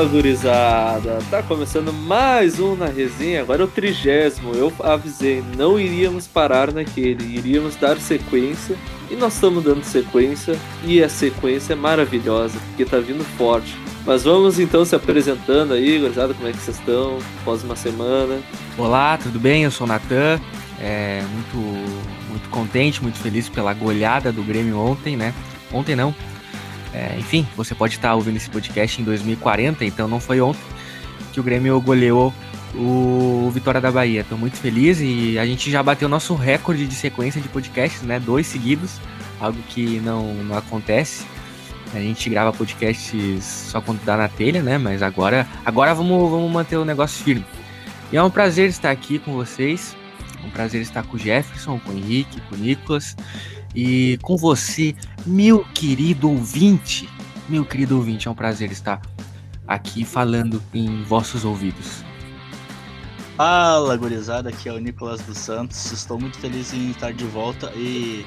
Fala, gurizada! Tá começando mais um na resenha, agora é o trigésimo. Eu avisei, não iríamos parar naquele, iríamos dar sequência. E nós estamos dando sequência, e a sequência é maravilhosa, porque tá vindo forte. Mas vamos então se apresentando aí, gurizada, como é que vocês estão? Após uma semana. Olá, tudo bem? Eu sou o Natan. É, muito, muito contente, muito feliz pela goleada do Grêmio ontem, né? Ontem não, é, enfim, você pode estar ouvindo esse podcast em 2040, então não foi ontem que o Grêmio goleou o Vitória da Bahia. Estou muito feliz e a gente já bateu nosso recorde de sequência de podcasts, né? Dois seguidos, algo que não, não acontece. A gente grava podcasts só quando dá na telha, né? Mas agora, agora vamos, vamos manter o negócio firme. E é um prazer estar aqui com vocês. É um prazer estar com o Jefferson, com o Henrique, com o Nicolas. E com você, meu querido ouvinte, meu querido ouvinte, é um prazer estar aqui falando em vossos ouvidos. Fala, gurizada, aqui é o Nicolas dos Santos. Estou muito feliz em estar de volta e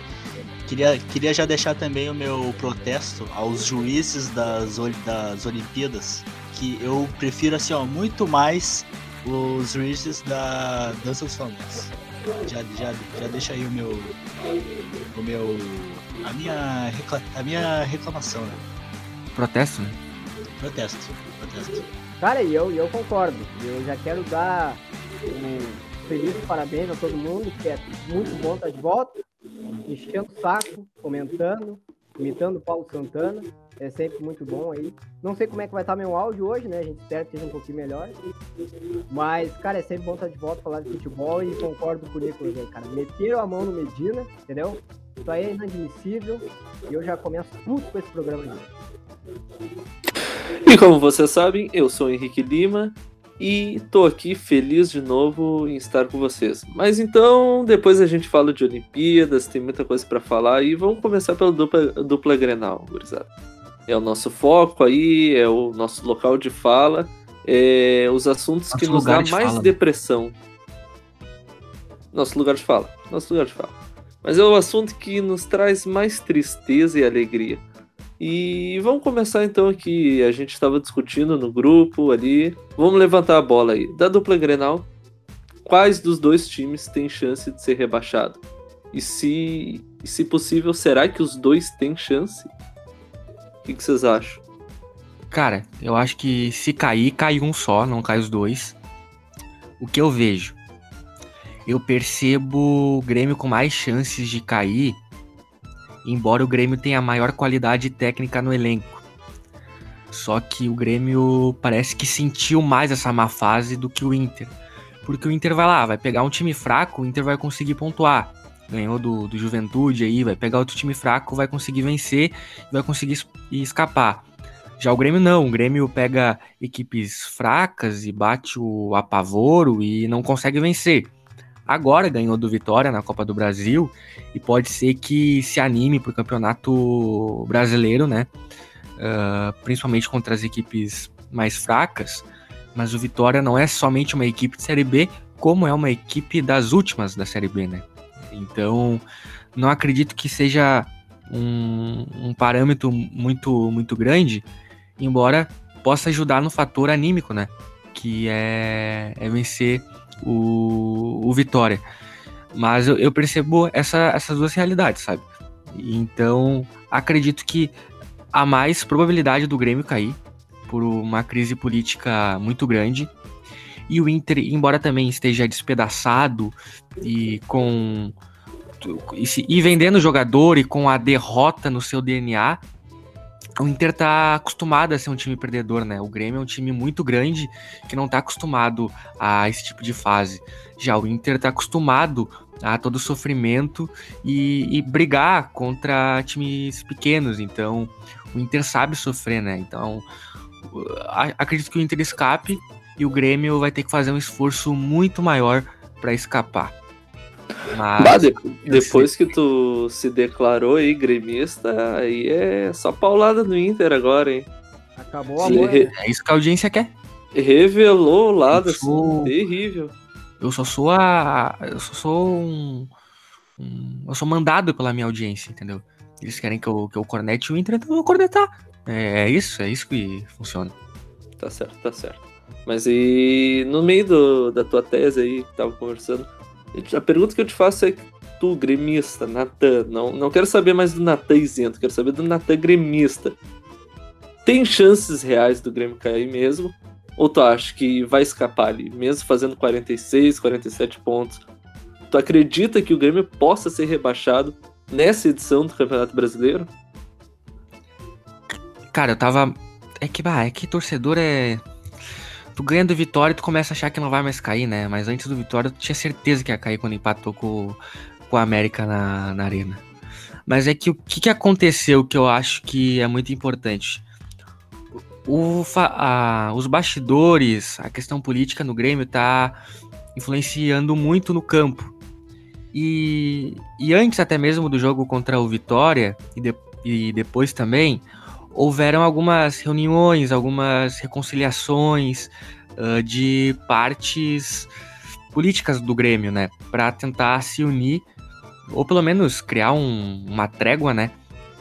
queria, queria já deixar também o meu protesto aos juízes das, das Olimpíadas, que eu prefiro assim, ó, muito mais os juízes da Dança dos Famosos já, já, já deixa aí o meu. O meu. A minha, recla, a minha reclamação, né? Protesto, né? Protesto, protesto. Cara, e eu, eu concordo. Eu já quero dar um feliz parabéns a todo mundo, que é muito bom estar de volta, enchendo o saco, comentando, imitando o Paulo Santana. É sempre muito bom aí. Não sei como é que vai estar meu áudio hoje, né? A gente espera que seja um pouquinho melhor. Mas, cara, é sempre bom estar de volta falar de futebol e concordo com o Nicolas aí, cara. Meteram a mão no Medina, entendeu? Isso aí é inadmissível. E eu já começo tudo com esse programa aqui. E como vocês sabem, eu sou o Henrique Lima e tô aqui feliz de novo em estar com vocês. Mas então, depois a gente fala de Olimpíadas, tem muita coisa para falar e vamos começar pela dupla, dupla Grenal, gurizada. É o nosso foco aí, é o nosso local de fala, é os assuntos nosso que nos dá mais fala. Né? depressão. Nosso lugar de fala, nosso lugar de fala. Mas é o assunto que nos traz mais tristeza e alegria. E vamos começar então aqui. A gente estava discutindo no grupo ali. Vamos levantar a bola aí. Da dupla Grenal, quais dos dois times tem chance de ser rebaixado? E se, e se possível, será que os dois têm chance? O que, vocês acham? Cara, eu acho que se cair, cai um só, não cai os dois. O que eu vejo? Eu percebo o Grêmio com mais chances de cair embora o Grêmio tenha a maior qualidade técnica no elenco. Só que o Grêmio parece que sentiu mais essa má fase do que o Inter. Porque o Inter vai lá, vai pegar um time fraco, o Inter vai conseguir pontuar. Ganhou do, do Juventude aí, vai pegar outro time fraco, vai conseguir vencer, vai conseguir escapar. Já o Grêmio não, o Grêmio pega equipes fracas e bate o apavoro e não consegue vencer agora ganhou do Vitória na Copa do Brasil e pode ser que se anime para o campeonato brasileiro, né? Uh, principalmente contra as equipes mais fracas. Mas o Vitória não é somente uma equipe de Série B, como é uma equipe das últimas da Série B, né? Então, não acredito que seja um, um parâmetro muito, muito grande, embora possa ajudar no fator anímico, né? Que é, é vencer o, o Vitória. Mas eu, eu percebo essa, essas duas realidades, sabe? Então, acredito que há mais probabilidade do Grêmio cair por uma crise política muito grande. E o Inter, embora também esteja despedaçado e com. E, se, e vendendo jogador e com a derrota no seu DNA, o Inter tá acostumado a ser um time perdedor, né? O Grêmio é um time muito grande que não tá acostumado a esse tipo de fase. Já o Inter tá acostumado a todo sofrimento e, e brigar contra times pequenos. Então, o Inter sabe sofrer, né? Então, acredito que o Inter escape e o Grêmio vai ter que fazer um esforço muito maior para escapar. Mas, bah, de, depois que tu se declarou aí gremista, aí é só paulada no Inter agora, hein? Acabou a. Re... É isso que a audiência quer. Revelou o lado, assim, sou... terrível. Eu só sou a. Eu só sou um... um. Eu sou mandado pela minha audiência, entendeu? Eles querem que eu, que eu cornete o Inter, então eu vou cornetar. É, é isso, é isso que funciona. tá certo, tá certo. Mas e no meio do, da tua tese aí, que tava conversando, a pergunta que eu te faço é tu, gremista, Natan, não, não quero saber mais do Natan isento, quero saber do Natan gremista. Tem chances reais do Grêmio cair mesmo? Ou tu acha que vai escapar ali, mesmo fazendo 46, 47 pontos? Tu acredita que o Grêmio possa ser rebaixado nessa edição do Campeonato Brasileiro? Cara, eu tava. É que, bah, é que torcedor é. Tu ganha do Vitória e tu começa a achar que não vai mais cair, né? Mas antes do Vitória, tu tinha certeza que ia cair quando empatou com, com a América na, na Arena. Mas é que o que, que aconteceu que eu acho que é muito importante? O, a, os bastidores, a questão política no Grêmio tá influenciando muito no campo. E, e antes até mesmo do jogo contra o Vitória, e, de, e depois também, houveram algumas reuniões, algumas reconciliações uh, de partes políticas do Grêmio, né, para tentar se unir ou pelo menos criar um, uma trégua, né,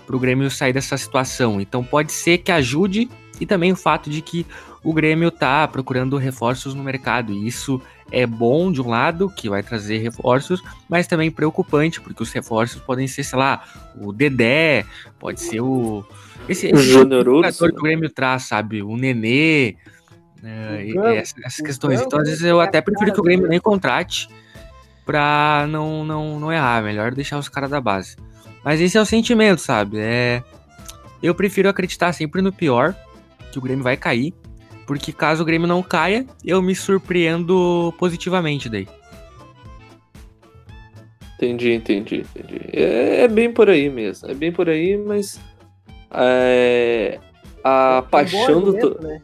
para o Grêmio sair dessa situação. Então pode ser que ajude e também o fato de que o Grêmio tá procurando reforços no mercado e isso é bom de um lado, que vai trazer reforços, mas também preocupante, porque os reforços podem ser, sei lá, o Dedé, pode ser o esse, esse jogador que o Grêmio traz, sabe? O Nenê, né, essas, essas questões. Então, às vezes, eu até prefiro que o Grêmio nem contrate pra não, não, não errar. Melhor deixar os caras da base. Mas esse é o sentimento, sabe? É, eu prefiro acreditar sempre no pior, que o Grêmio vai cair. Porque caso o Grêmio não caia, eu me surpreendo positivamente daí. Entendi, entendi, entendi. É, é bem por aí mesmo. É bem por aí, mas é, a é paixão um do. Né?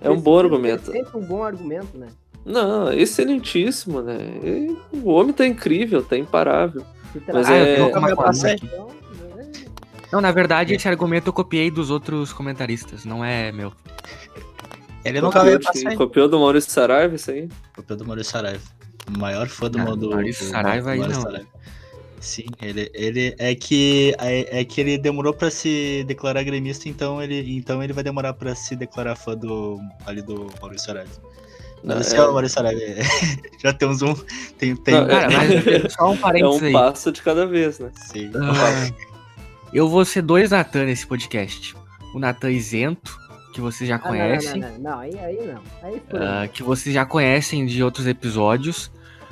é um bom argumento. É sempre um bom argumento, né? Não, excelentíssimo, né? E o homem tá incrível, tá imparável. Mas ah, é... Então, não, na verdade, esse argumento eu copiei dos outros comentaristas, não é meu. Ele nunca veio passar. Copiou do Maurício Saraiva isso aí? Copiou do Maurício Saraiva. O maior fã do, ah, do Maurício Saraiva aí não. Saraiva. Sim, ele, ele é que é, é que ele demorou para se declarar gremista, então ele, então ele vai demorar para se declarar fã do ali do Maurício Saraiva. Não, esse é... é o Maurício Saraiva. Já temos um. Tem, tem... Não, cara, mas só um parênteses. É um passo de cada vez, né? Sim. Ah, eu vou ser dois Natan nesse podcast. O Natan isento, que vocês já conhecem. Ah, não, não, não, não, aí, aí não. Aí uh, que vocês já conhecem de outros episódios.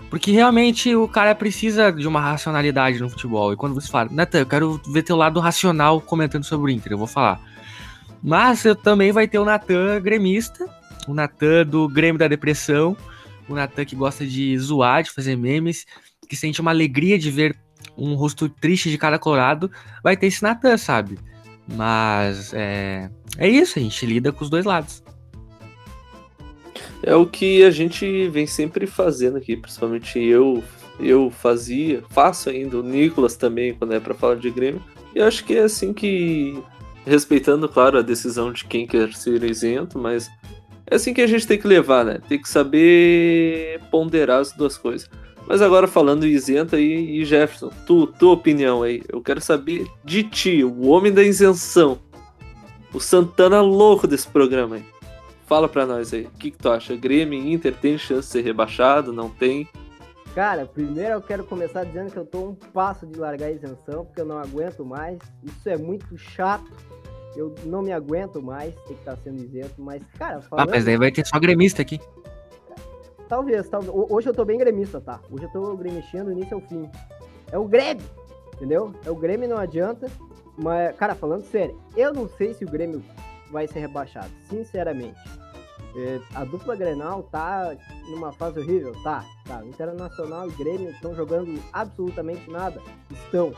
Porque realmente o cara precisa de uma racionalidade no futebol. E quando você fala, Natan, eu quero ver teu lado racional comentando sobre o Inter, eu vou falar. Mas eu também vai ter o Natan gremista, o Natan do Grêmio da Depressão, o Natan que gosta de zoar, de fazer memes, que sente uma alegria de ver um rosto triste de cada colorado, vai ter esse Natan, sabe? Mas é, é isso, a gente lida com os dois lados. É o que a gente vem sempre fazendo aqui, principalmente eu, eu fazia, faço ainda, o Nicolas também, quando é para falar de Grêmio. E acho que é assim que, respeitando, claro, a decisão de quem quer ser isento, mas é assim que a gente tem que levar, né? Tem que saber ponderar as duas coisas. Mas agora falando isento aí, e Jefferson, tu, tua opinião aí, eu quero saber de ti, o homem da isenção, o Santana louco desse programa aí. Fala pra nós aí, o que, que tu acha? Grêmio e Inter tem chance de ser rebaixado? Não tem? Cara, primeiro eu quero começar dizendo que eu tô um passo de largar a isenção, porque eu não aguento mais. Isso é muito chato. Eu não me aguento mais ter que estar tá sendo isento, mas, cara, falando... Ah, mas daí vai ter só gremista aqui. Talvez, talvez. Hoje eu tô bem gremista, tá? Hoje eu tô gremistindo do início ao fim. É o Grêmio, entendeu? É o Grêmio, não adianta. Mas, cara, falando sério, eu não sei se o Grêmio vai ser rebaixado, sinceramente. É, a dupla Grenal tá numa fase horrível? Tá, tá. Internacional e Grêmio estão jogando absolutamente nada? Estão.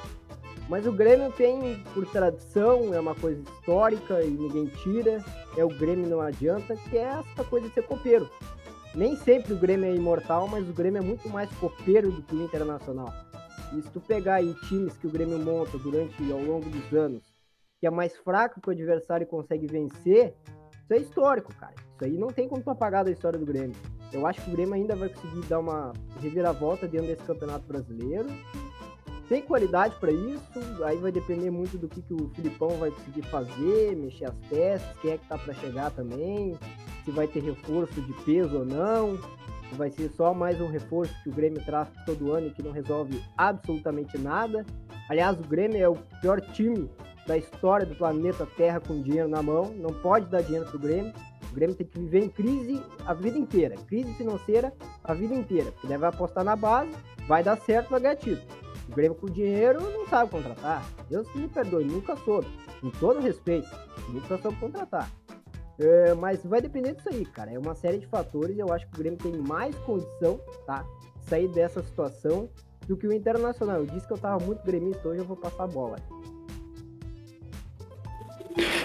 Mas o Grêmio tem, por tradição, é uma coisa histórica e ninguém tira. É o Grêmio não adianta, que é essa coisa de ser copeiro. Nem sempre o Grêmio é imortal, mas o Grêmio é muito mais copeiro do que o Internacional. E se tu pegar aí times que o Grêmio monta durante ao longo dos anos, que é mais fraco que o adversário consegue vencer, isso é histórico, cara. Isso aí não tem como tu apagar da história do Grêmio. Eu acho que o Grêmio ainda vai conseguir dar uma reviravolta dentro desse campeonato brasileiro. Tem qualidade para isso, aí vai depender muito do que, que o Filipão vai conseguir fazer, mexer as peças, quem é que tá para chegar também. Se vai ter reforço de peso ou não, se vai ser só mais um reforço que o Grêmio traz todo ano e que não resolve absolutamente nada. Aliás, o Grêmio é o pior time da história do planeta Terra com dinheiro na mão, não pode dar dinheiro pro Grêmio. O Grêmio tem que viver em crise a vida inteira, crise financeira a vida inteira. Porque deve apostar na base, vai dar certo, vai ganhar título. O Grêmio com dinheiro não sabe contratar. Deus me perdoe, nunca soube. Com todo respeito, nunca soube contratar. É, mas vai depender disso aí, cara. É uma série de fatores. Eu acho que o Grêmio tem mais condição, tá? De sair dessa situação do que o Internacional. Eu disse que eu tava muito gremista hoje, eu vou passar a bola.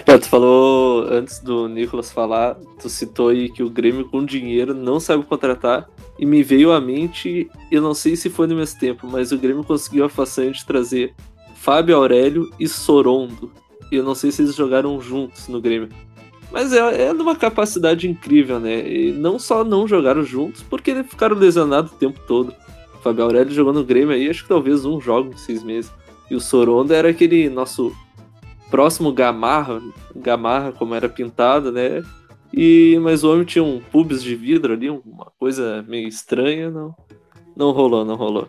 É, tu falou antes do Nicolas falar, tu citou aí que o Grêmio com dinheiro não sabe contratar. E me veio à mente, eu não sei se foi no mesmo tempo, mas o Grêmio conseguiu a façanha de trazer Fábio Aurélio e Sorondo. Eu não sei se eles jogaram juntos no Grêmio. Mas é, é numa capacidade incrível, né? E não só não jogaram juntos, porque eles ficaram lesionados o tempo todo. O Fábio Aurélio jogou no Grêmio aí, acho que talvez um jogo em seis meses. E o Sorondo era aquele nosso próximo Gamarra, Gamarra como era pintado, né? E mas o homem tinha um pubis de vidro ali, uma coisa meio estranha, não, não rolou, não rolou.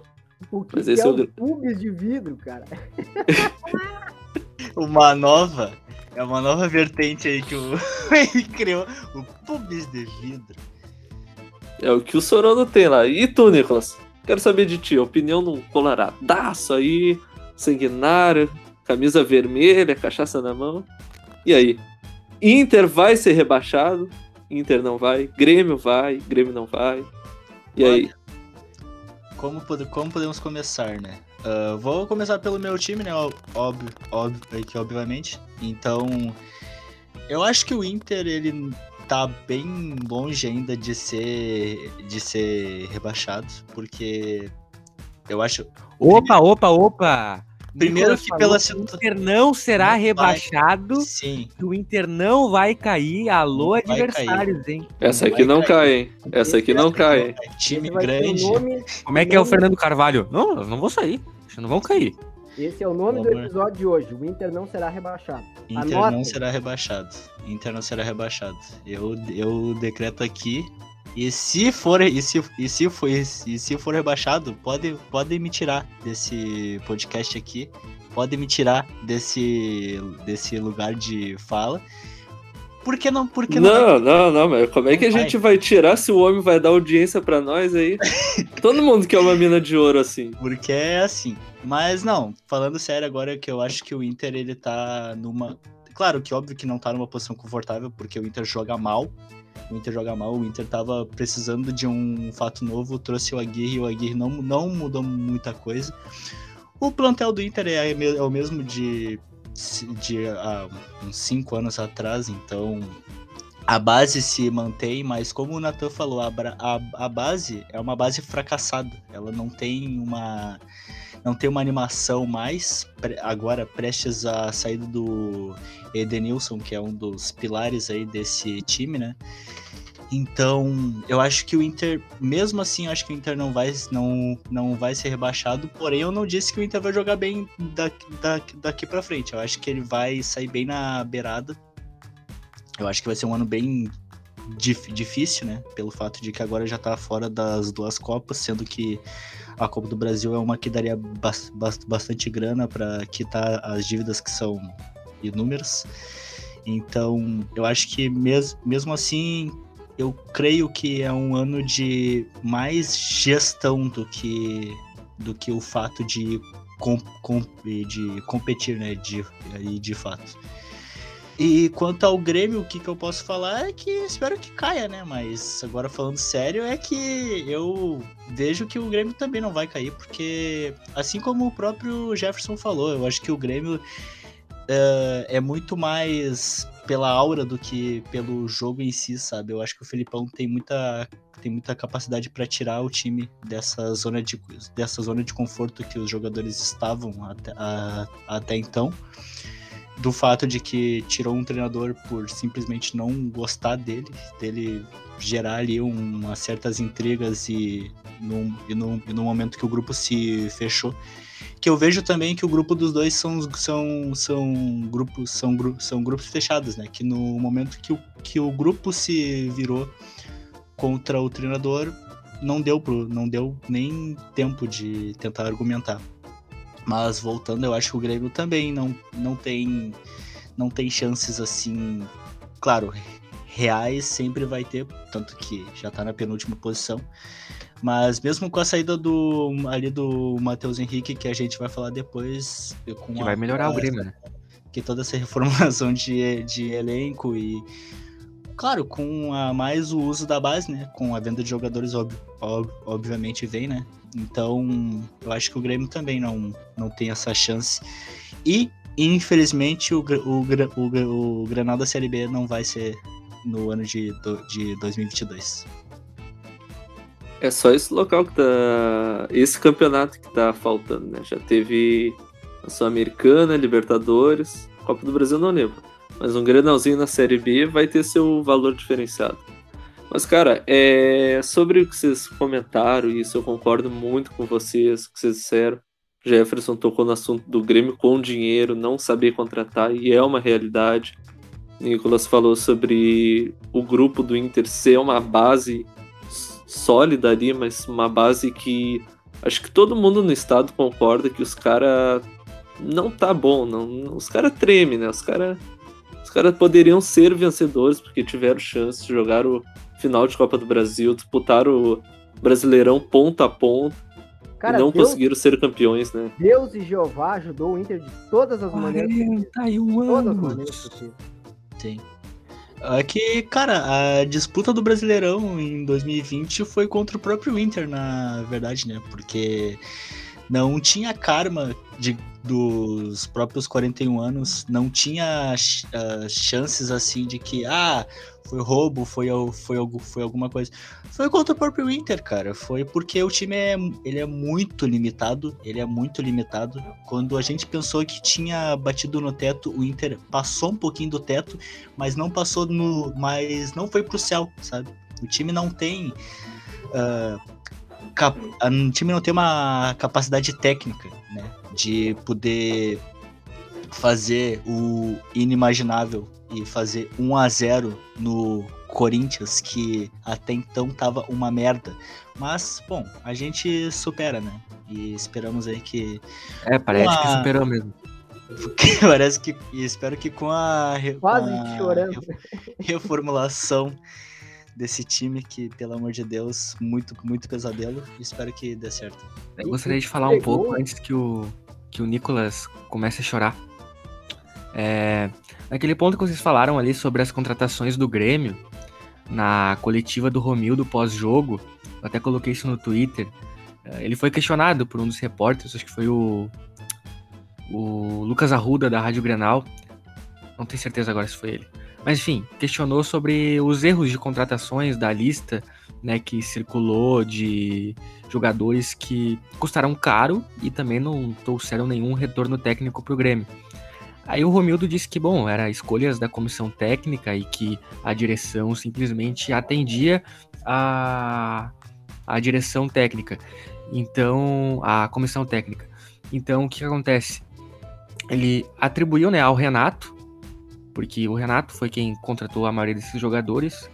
O que, Mas que esse é é o um pubis de vidro, cara? Uma nova. É uma nova vertente aí que o ele criou. O pubis de vidro. É o que o Sorondo tem lá. E tu, Nicolas? Quero saber de ti, opinião num coloradaço aí, sanguinário, camisa vermelha, cachaça na mão. E aí? Inter vai ser rebaixado? Inter não vai. Grêmio vai, Grêmio não vai. E aí? Olha, Como, pode- como podemos começar, né? Ah, vou começar pelo meu time, né? Óbvio, óbvio, é que obviamente. Então, eu acho que o Inter, ele tá bem longe ainda de ser, de ser rebaixado, porque eu acho... Opa, opa, opa! Primeiro Nicolas que pela que situ- O Inter não será Não vai. rebaixado, Sim, que o Inter não vai cair. Alô, Não vai adversários, hein? Essa vai aqui não cair. cai, hein? Essa aqui não cai, hein? é time vai grande. Como é que é o Fernando Carvalho? Não, eu não vou sair. Não vão cair. Esse é o nome Pelo do amor. episódio de hoje. O Inter não será rebaixado. Inter Anotem. não será rebaixado. Inter não será rebaixado. Eu, eu decreto aqui. E se for e se, e se for e se for rebaixado, pode pode me tirar desse podcast aqui. Pode me tirar desse desse lugar de fala. Por que não? Por que Não, não, não, mas como é que a Não gente vai tirar se o homem vai dar audiência pra nós aí? Todo mundo quer uma mina de ouro assim. Porque é assim. Mas não, falando sério agora que eu acho que o Inter ele tá numa. Claro que óbvio que não tá numa posição confortável, porque o Inter joga mal. O Inter joga mal, o Inter tava precisando de um fato novo, trouxe o Aguirre e o Aguirre não, não mudou muita coisa. O plantel do Inter é, é o mesmo de, de há uns 5 anos atrás, então a base se mantém, mas como o Nathan falou, a, a, a base é uma base fracassada. Ela não tem uma não tem uma animação mais agora prestes a saída do Edenilson, que é um dos pilares aí desse time, né? Então, eu acho que o Inter, mesmo assim, eu acho que o Inter não vai, não, não vai ser rebaixado. Porém, eu não disse que o Inter vai jogar bem daqui, daqui, daqui para frente. Eu acho que ele vai sair bem na beirada. Eu acho que vai ser um ano bem dif- difícil, né? Pelo fato de que agora já tá fora das duas Copas, sendo que a Copa do Brasil é uma que daria bas- bas- bastante grana para quitar as dívidas que são inúmeras. Então, eu acho que mes mesmo assim, eu creio que é um ano de mais gestão do que do que o fato de, com, com- de competir, né, de, de fato. E quanto ao Grêmio, o que, que eu posso falar é que espero que caia, né? Mas agora falando sério, é que eu vejo que o Grêmio também não vai cair, porque assim como o próprio Jefferson falou, eu acho que o Grêmio é, é muito mais pela aura do que pelo jogo em si, sabe? Eu acho que o Felipão tem muita, tem muita capacidade para tirar o time dessa zona, de, dessa zona de conforto que os jogadores estavam até, a- até então do fato de que tirou um treinador por simplesmente não gostar dele, dele gerar ali umas certas intrigas e num, e, num, e no momento que o grupo se fechou, que eu vejo também que o grupo dos dois são, são, são, grupos, são, são grupos fechados, né? Que no momento que o, que o grupo se virou contra o treinador, não deu, pro, não deu nem tempo de tentar argumentar. Mas voltando, eu acho que o Grêmio também não, não tem não tem chances assim, claro, reais sempre vai ter, tanto que já tá na penúltima posição. Mas mesmo com a saída do ali do Matheus Henrique, que a gente vai falar depois, com que vai melhorar o Grêmio, né? Que toda essa reformulação de, de elenco e claro, com a, mais o uso da base, né? Com a venda de jogadores, ob, ob, obviamente, vem, né? Então, eu acho que o Grêmio também não, não tem essa chance. E, infelizmente, o, o, o, o Granal da Série B não vai ser no ano de, de 2022. É só esse local que tá. Esse campeonato que tá faltando, né? Já teve a Sul-Americana, Libertadores, Copa do Brasil não lembro. Mas um Grenalzinho na Série B vai ter seu valor diferenciado. Mas, cara, é... sobre o que vocês comentaram, isso eu concordo muito com vocês, o que vocês disseram. Jefferson tocou no assunto do Grêmio com dinheiro, não saber contratar, e é uma realidade. Nicolas falou sobre o grupo do Inter ser uma base sólida ali, mas uma base que acho que todo mundo no estado concorda que os caras não tá bom, não, os caras tremem, né? Os caras os cara poderiam ser vencedores porque tiveram chance de jogar o final de Copa do Brasil, disputar o Brasileirão ponto a ponto cara, e não Deus, conseguiram ser campeões, né? Deus e Jeová ajudou o Inter de todas as maneiras. 41 anos. Todas as maneiras Sim. É que, cara, a disputa do Brasileirão em 2020 foi contra o próprio Inter, na verdade, né? Porque não tinha karma de, dos próprios 41 anos, não tinha uh, chances assim de que, ah, foi roubo, foi, foi, foi alguma coisa. Foi contra o próprio Inter, cara. Foi porque o time é, ele é muito limitado. Ele é muito limitado. Quando a gente pensou que tinha batido no teto, o Inter passou um pouquinho do teto, mas não passou no. Mas não foi pro céu, sabe? O time não tem. Uh, cap, o time não tem uma capacidade técnica, né? De poder fazer o inimaginável e fazer 1 a 0 no Corinthians, que até então tava uma merda. Mas, bom, a gente supera, né? E esperamos aí que. É, parece a... que superou mesmo. parece que. E espero que com a. Quase a chorando. Reformulação desse time que, pelo amor de Deus, muito, muito pesadelo. Espero que dê certo. Eu gostaria de falar um pouco antes que o, que o Nicolas comece a chorar. É, naquele ponto que vocês falaram ali sobre as contratações do Grêmio, na coletiva do Romildo pós-jogo, eu até coloquei isso no Twitter, é, ele foi questionado por um dos repórteres, acho que foi o, o Lucas Arruda da Rádio Grenal, não tenho certeza agora se foi ele. Mas enfim, questionou sobre os erros de contratações da lista né, que circulou de jogadores que custaram caro e também não trouxeram nenhum retorno técnico para o Grêmio. Aí o Romildo disse que, bom, era escolhas da comissão técnica e que a direção simplesmente atendia a, a direção técnica. Então, a comissão técnica. Então, o que acontece? Ele atribuiu né, ao Renato porque o Renato foi quem contratou a maioria desses jogadores,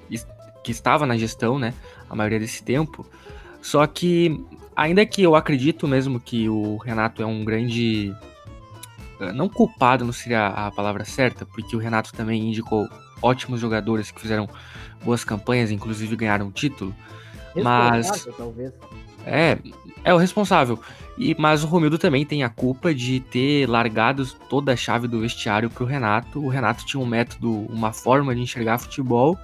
que estava na gestão, né, a maioria desse tempo. Só que, ainda que eu acredito mesmo que o Renato é um grande. Eh, não culpado não seria a palavra certa, porque o Renato também indicou ótimos jogadores que fizeram boas campanhas, inclusive ganharam um título. Mas. Talvez. É, é o responsável. E, mas o Romildo também tem a culpa de ter largado toda a chave do vestiário para o Renato. O Renato tinha um método, uma forma de enxergar futebol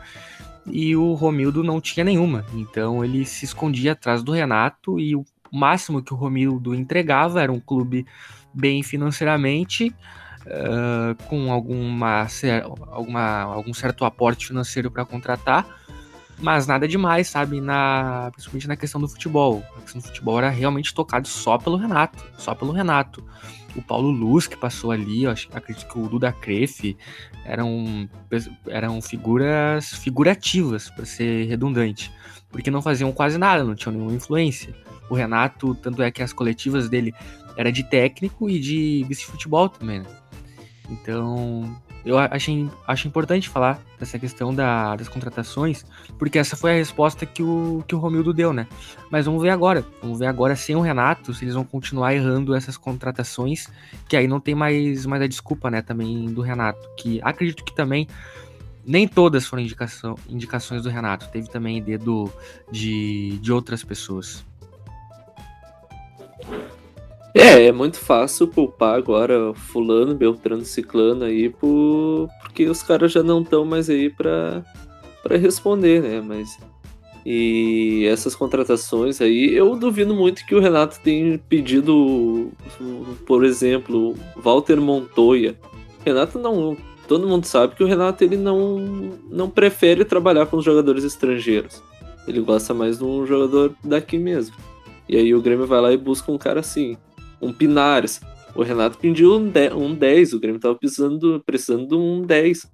e o Romildo não tinha nenhuma. Então ele se escondia atrás do Renato e o máximo que o Romildo entregava era um clube bem financeiramente, uh, com alguma, alguma, algum certo aporte financeiro para contratar mas nada demais, sabe? Na, principalmente na questão do futebol. A questão do futebol era realmente tocado só pelo Renato. Só pelo Renato. O Paulo Luz, que passou ali, eu acho, acredito que o Duda Crefe eram, eram figuras figurativas, para ser redundante. Porque não faziam quase nada, não tinham nenhuma influência. o Renato, tanto é que as coletivas dele era de técnico e de vice-futebol também, né? Então, eu achei, acho importante falar dessa questão da, das contratações, porque essa foi a resposta que o, que o Romildo deu, né? Mas vamos ver agora. Vamos ver agora sem o Renato, se eles vão continuar errando essas contratações, que aí não tem mais, mais a desculpa, né, também do Renato. Que acredito que também nem todas foram indicação, indicações do Renato, teve também dedo de, de outras pessoas. É, é muito fácil culpar agora fulano, Beltrano, Ciclano aí, por... porque os caras já não estão mais aí para para responder, né? Mas e essas contratações aí, eu duvido muito que o Renato tenha pedido, por exemplo, Walter Montoya. Renato não, todo mundo sabe que o Renato ele não não prefere trabalhar com os jogadores estrangeiros. Ele gosta mais de um jogador daqui mesmo. E aí o Grêmio vai lá e busca um cara assim um Pinares. O Renato pediu um 10, um 10 o Grêmio estava precisando, precisando de um 10.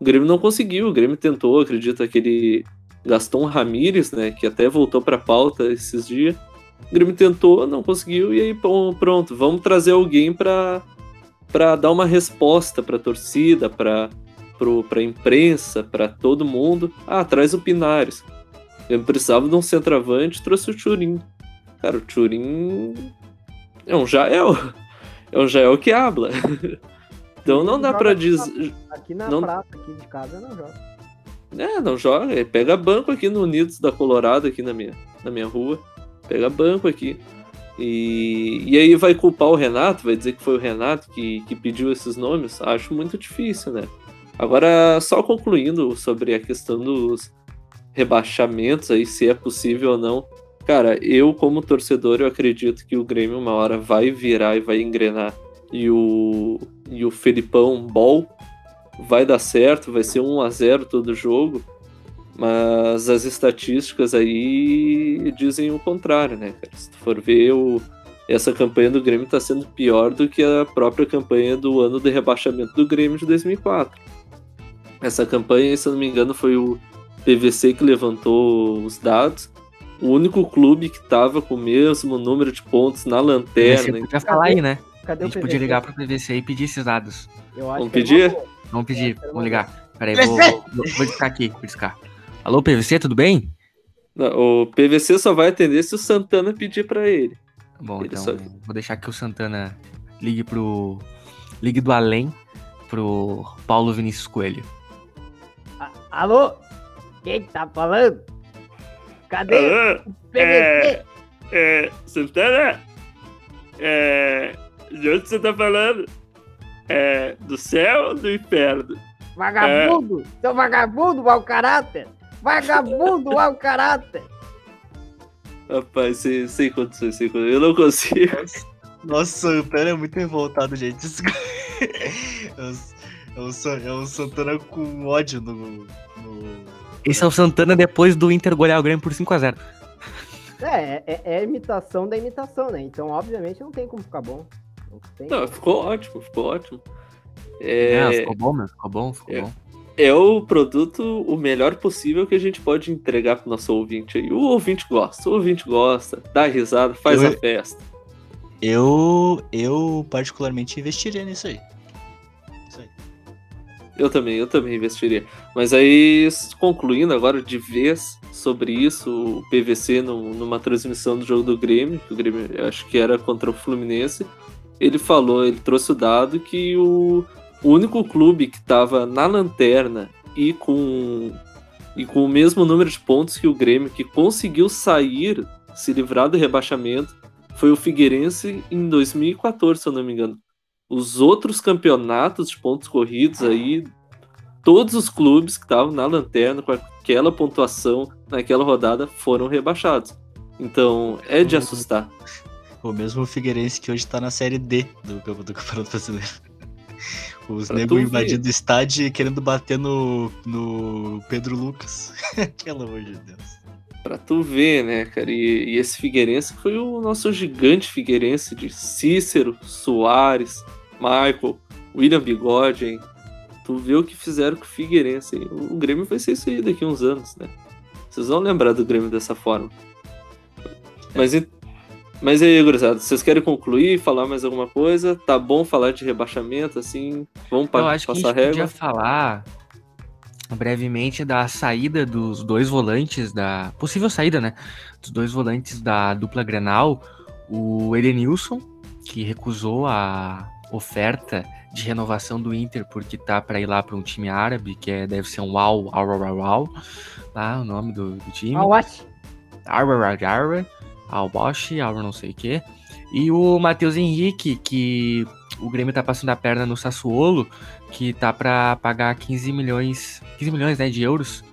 O Grêmio não conseguiu, o Grêmio tentou, acredito, aquele Gaston Ramírez, né, que até voltou para pauta esses dias. O Grêmio tentou, não conseguiu, e aí pronto, vamos trazer alguém para para dar uma resposta para a torcida, para a imprensa, para todo mundo. Ah, traz o Pinares. Eu precisava de um centroavante, trouxe o Turim. Cara, o Turim é um Jael. É um Jael que habla. Então não dá pra dizer. Aqui na não... praça aqui de casa não joga. É, não joga. Ele pega banco aqui no Unidos da Colorado, aqui na minha, na minha rua. Pega banco aqui. E, e aí vai culpar o Renato, vai dizer que foi o Renato que, que pediu esses nomes. Acho muito difícil, né? Agora, só concluindo sobre a questão dos rebaixamentos aí, se é possível ou não. Cara, eu como torcedor, eu acredito que o Grêmio uma hora vai virar e vai engrenar. E o, e o Felipão Ball vai dar certo, vai ser 1 a 0 todo jogo. Mas as estatísticas aí dizem o contrário, né? Se tu for ver, o, essa campanha do Grêmio está sendo pior do que a própria campanha do ano de rebaixamento do Grêmio de 2004. Essa campanha, se eu não me engano, foi o PVC que levantou os dados o único clube que tava com o mesmo número de pontos na lanterna. Você podia falar aí, né? Cadê a gente podia ligar pro PVC e pedir esses dados. Vamos pedir? Vamos pedir, vamos ligar. Peraí, vou, vou, vou discar aqui, vou discar. Alô, PVC, tudo bem? Não, o PVC só vai atender se o Santana pedir para ele. Bom, ele então só... vou deixar que o Santana ligue pro. Ligue do além pro Paulo Vinícius Coelho. alô? Quem tá falando? Cadê ah, o PVC? É, é, Santana? É, de onde você tá falando? É, do céu ou do inferno? Vagabundo! É... Seu vagabundo, mau caráter! Vagabundo, mau caráter! Rapaz, sem, sem condições, sem condições. Eu não consigo. Nossa, o Pera é muito revoltado, gente. É o, é o Santana com ódio no, no esse é o Santana depois do Inter golear o Grêmio por 5x0. É, é, é, imitação da imitação, né? Então, obviamente, não tem como ficar bom. Não, não ficou ótimo, ficou ótimo. É, ficou bom, meu. Ficou bom, ficou é, bom. É o produto o melhor possível que a gente pode entregar pro nosso ouvinte aí. O ouvinte gosta, o ouvinte gosta, dá risada, faz eu, a festa. Eu, eu particularmente investiria nisso aí. Eu também, eu também investiria. Mas aí, concluindo agora de vez sobre isso, o PVC no, numa transmissão do jogo do Grêmio, que o Grêmio acho que era contra o Fluminense, ele falou, ele trouxe o dado que o, o único clube que estava na lanterna e com, e com o mesmo número de pontos que o Grêmio, que conseguiu sair, se livrar do rebaixamento, foi o Figueirense em 2014, se eu não me engano os outros campeonatos de pontos corridos aí, todos os clubes que estavam na lanterna com aquela pontuação naquela rodada foram rebaixados. Então é de assustar. O mesmo Figueirense que hoje está na série D do, do Campeonato Brasileiro. Os negros invadindo o estádio e querendo bater no, no Pedro Lucas. Pelo amor de Deus. Pra tu ver, né, cara? E, e, esse Figueirense foi o nosso gigante Figueirense de Cícero, Soares, Michael, William Bigode, hein? Tu vê o que fizeram com o Figueirense. Hein? O Grêmio vai ser isso aí daqui a uns anos, né? Vocês vão lembrar do Grêmio dessa forma. Mas, Mas e aí, gurizada, vocês querem concluir, falar mais alguma coisa? Tá bom falar de rebaixamento, assim? Vamos pa Eu acho que a gente régua? podia falar brevemente da saída dos dois volantes da. Possível saída, né? Dos dois volantes da dupla Grenal. O Edenilson, que recusou a oferta de renovação do Inter porque tá para ir lá para um time árabe, que é, deve ser um Al Al Al Al Al, lá o nome do, do time. Acho. Arra, ao Bosch, ao não sei o quê. E o Matheus Henrique, que o Grêmio tá passando a perna no Sassuolo, que tá pra pagar 15 milhões, 15 milhões, né, de euros.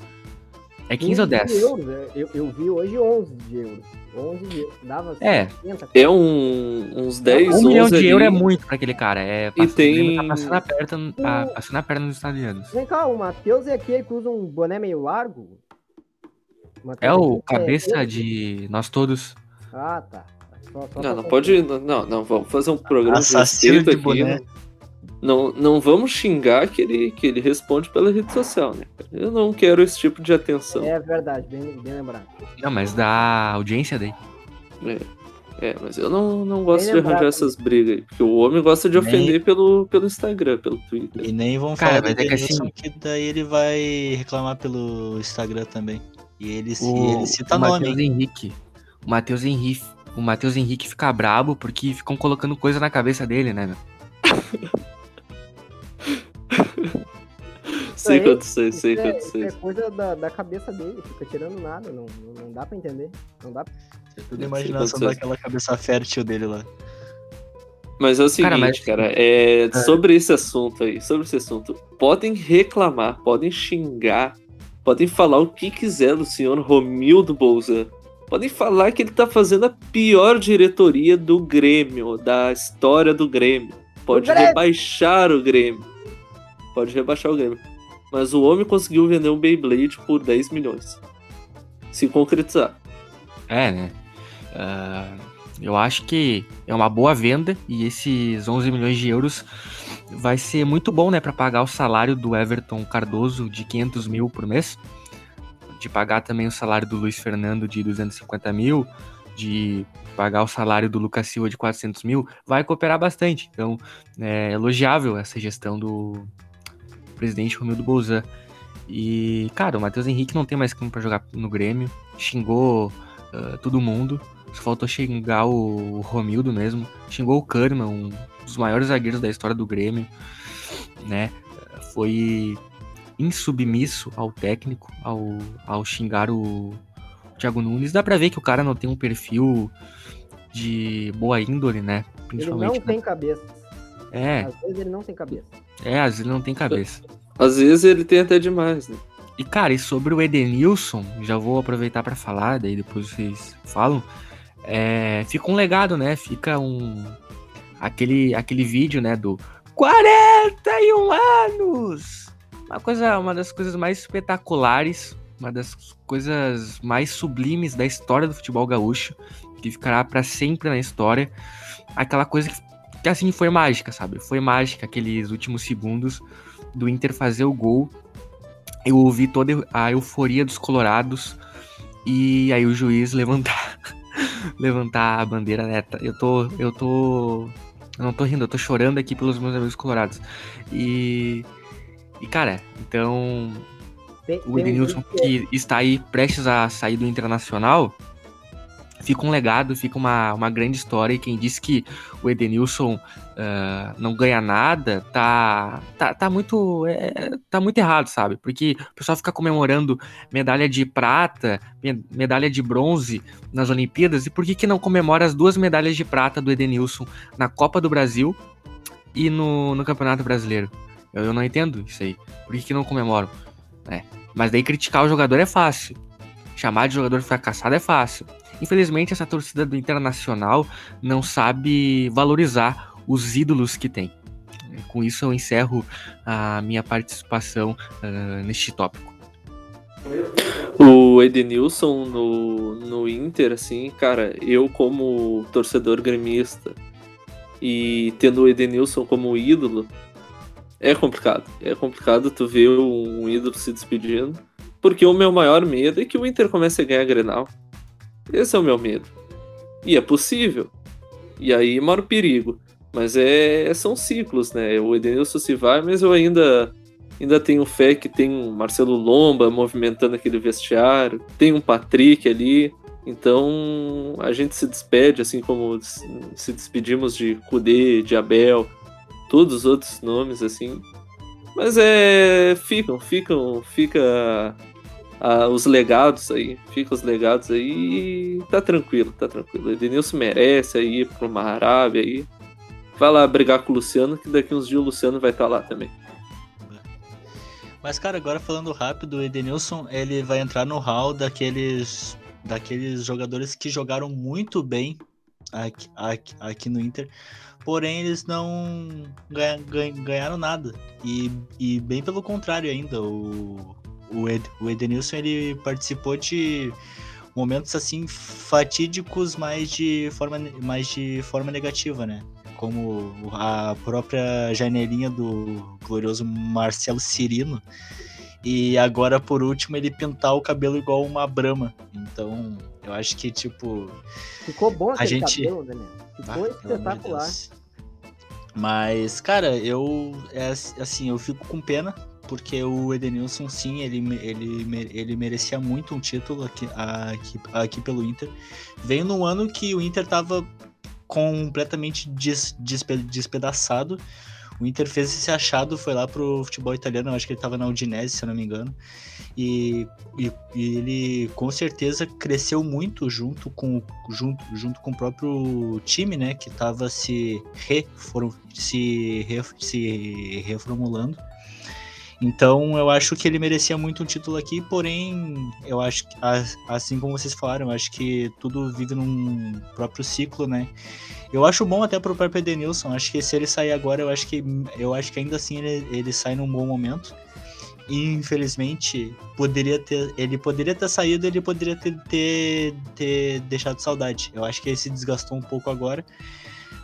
É 15 ou 10? de euros, né? eu, eu vi hoje 11 de euros. 11 de euros. Dava É. 50, É um, uns 10, Um milhão 11 de ali. euros é muito pra aquele cara. É, E passa- tem- tá passando a perna, a- passando a perna nos italianos. Vem cá, o Matheus é aquele que usa um boné meio largo? É o aquele- cabeça é- de nós todos. Ah, tá. Só- só Não, não pode. Não, não, vamos fazer um programa de Assassino de aqui. boné. Não, não vamos xingar que ele, que ele responde pela rede social, né? Eu não quero esse tipo de atenção. É verdade, bem, bem lembrado. Não, mas da audiência daí. É, mas eu não, não gosto Bem de arranjar essas brigas aí. Porque o homem gosta de Nem- ofender pelo, pelo Instagram, pelo Twitter. E nem vão Cara, falar mas é que assim- que daí ele vai reclamar pelo Instagram também. E ele, O, ele cita o nome. Matheus Henrique. O Matheus Henrique. O Matheus Henrique fica brabo porque ficam colocando coisa na cabeça dele, né, meu? Sei quanto sei, sei é, quanto sei. é coisa da, da cabeça dele, fica tirando nada, não, não, não dá pra entender. Não dá pra... Tudo imaginação daquela cabeça fértil dele lá. Mas é o seguinte, Cara, cara, mas- é, sobre esse assunto aí, sobre esse assunto, podem reclamar, podem xingar, podem falar o que quiser do senhor Romildo Bolzan. Podem falar que ele tá fazendo a pior diretoria do Grêmio, da história do Grêmio. Pode Grêmio. rebaixar o Grêmio. Pode rebaixar o Grêmio. Mas o homem conseguiu vender um Beyblade por 10 milhões. Se concretizar. É, né? Ah, eu acho que é uma boa venda e esses 11 milhões de euros vai ser muito bom, né, para pagar o salário do Everton Cardoso de 500 mil por mês, de pagar também o salário do Luiz Fernando de 250 mil, de pagar o salário do Lucas Silva de 400 mil, vai cooperar bastante. Então, é elogiável essa gestão do presidente Romildo Bolzan. E, cara, o Matheus Henrique não tem mais como para jogar no Grêmio, xingou ah, todo mundo. Só faltou xingar o Romildo mesmo. Xingou o Kahneman, um dos maiores zagueiros da história do Grêmio, né? Foi insubmisso ao técnico, ao, ao xingar o Thiago Nunes. Dá pra ver que o cara não tem um perfil de boa índole, né? Ele não Principalmente. tem cabeça. É, Às vezes ele não tem cabeça. É, às vezes ele não tem cabeça. Às vezes ele tem até demais, né? E, cara, e sobre o Edenilson, já vou aproveitar pra falar, daí depois vocês falam. É, fica um legado, né? Fica um. Aquele, aquele vídeo, né? Do 41 anos! Uma coisa, uma das coisas mais espetaculares, uma das coisas mais sublimes da história do futebol gaúcho, que ficará pra sempre na história. Aquela coisa que, que assim foi mágica, sabe? Foi mágica aqueles últimos segundos do Inter fazer o gol eu ouvi toda a euforia dos colorados e aí o juiz levantar levantar a bandeira neta. Eu tô eu tô eu não tô rindo, eu tô chorando aqui pelos meus amigos colorados. E e cara, então o Edenilson que está aí prestes a sair do Internacional, fica um legado, fica uma, uma grande história. E quem disse que o Edenilson ah, não ganha nada, tá, tá, tá, muito, é, tá muito errado, sabe? Porque o pessoal fica comemorando medalha de prata, me- medalha de bronze nas Olimpíadas, e por que, que não comemora as duas medalhas de prata do Edenilson na Copa do Brasil e no, no Campeonato Brasileiro? Eu, eu não entendo isso aí. Por que, que não comemoram? né? Mas daí criticar o jogador é fácil. Chamar de jogador fracassado é fácil. Infelizmente, essa torcida do Internacional não sabe valorizar os ídolos que tem. Com isso, eu encerro a minha participação ah, neste tópico. O Edenilson no, no Inter, assim, cara, eu como torcedor gremista e tendo o Edenilson como ídolo, é complicado. É complicado tu ver um ídolo se despedindo, porque o meu maior medo é que o Inter comece a ganhar Grenal. Esse é o meu medo. E é possível. E aí mora o perigo. Mas é, são ciclos, né? O Edenilson se vai, mas eu ainda ainda tenho fé que tem um Marcelo Lomba movimentando aquele vestiário, tem um Patrick ali. Então a gente se despede, assim como se despedimos de Kudê, de Abel, todos os outros nomes, assim. Mas é. Ficam, ficam, fica ah, os legados aí, fica os legados aí e tá tranquilo, tá tranquilo. Edenilson merece aí pra uma aí. Vai lá brigar com o Luciano, que daqui uns dias o Luciano vai estar tá lá também. Mas, cara, agora falando rápido, o Edenilson ele vai entrar no hall daqueles, daqueles jogadores que jogaram muito bem aqui, aqui, aqui no Inter, porém eles não ganha, ganha, ganharam nada. E, e bem pelo contrário ainda, o, o, Ed, o Edenilson ele participou de momentos assim fatídicos mais de forma, mais de forma negativa, né? como a própria janelinha do glorioso Marcelo Cirino. E agora, por último, ele pintar o cabelo igual uma brama. Então, eu acho que, tipo. Ficou bom a gente... cabelo, né, Ficou ah, espetacular. Mas, cara, eu. É, assim, eu fico com pena. Porque o Edenilson, sim, ele, ele, ele merecia muito um título aqui, aqui, aqui pelo Inter. Veio num ano que o Inter tava completamente des, despe, despedaçado. O Inter fez esse achado, foi lá pro futebol italiano, acho que ele estava na Udinese, se eu não me engano. E, e, e, ele com certeza cresceu muito junto com, junto, junto com o próprio time, né? Que estava se, reform, se, re, se reformulando. Então eu acho que ele merecia muito um título aqui, porém, eu acho que, assim como vocês falaram, eu acho que tudo vive num próprio ciclo, né? Eu acho bom até pro próprio Edenilson. Acho que se ele sair agora, eu acho que eu acho que ainda assim ele, ele sai num bom momento. E, infelizmente, poderia ter, ele poderia ter saído, ele poderia ter, ter, ter deixado saudade. Eu acho que ele se desgastou um pouco agora.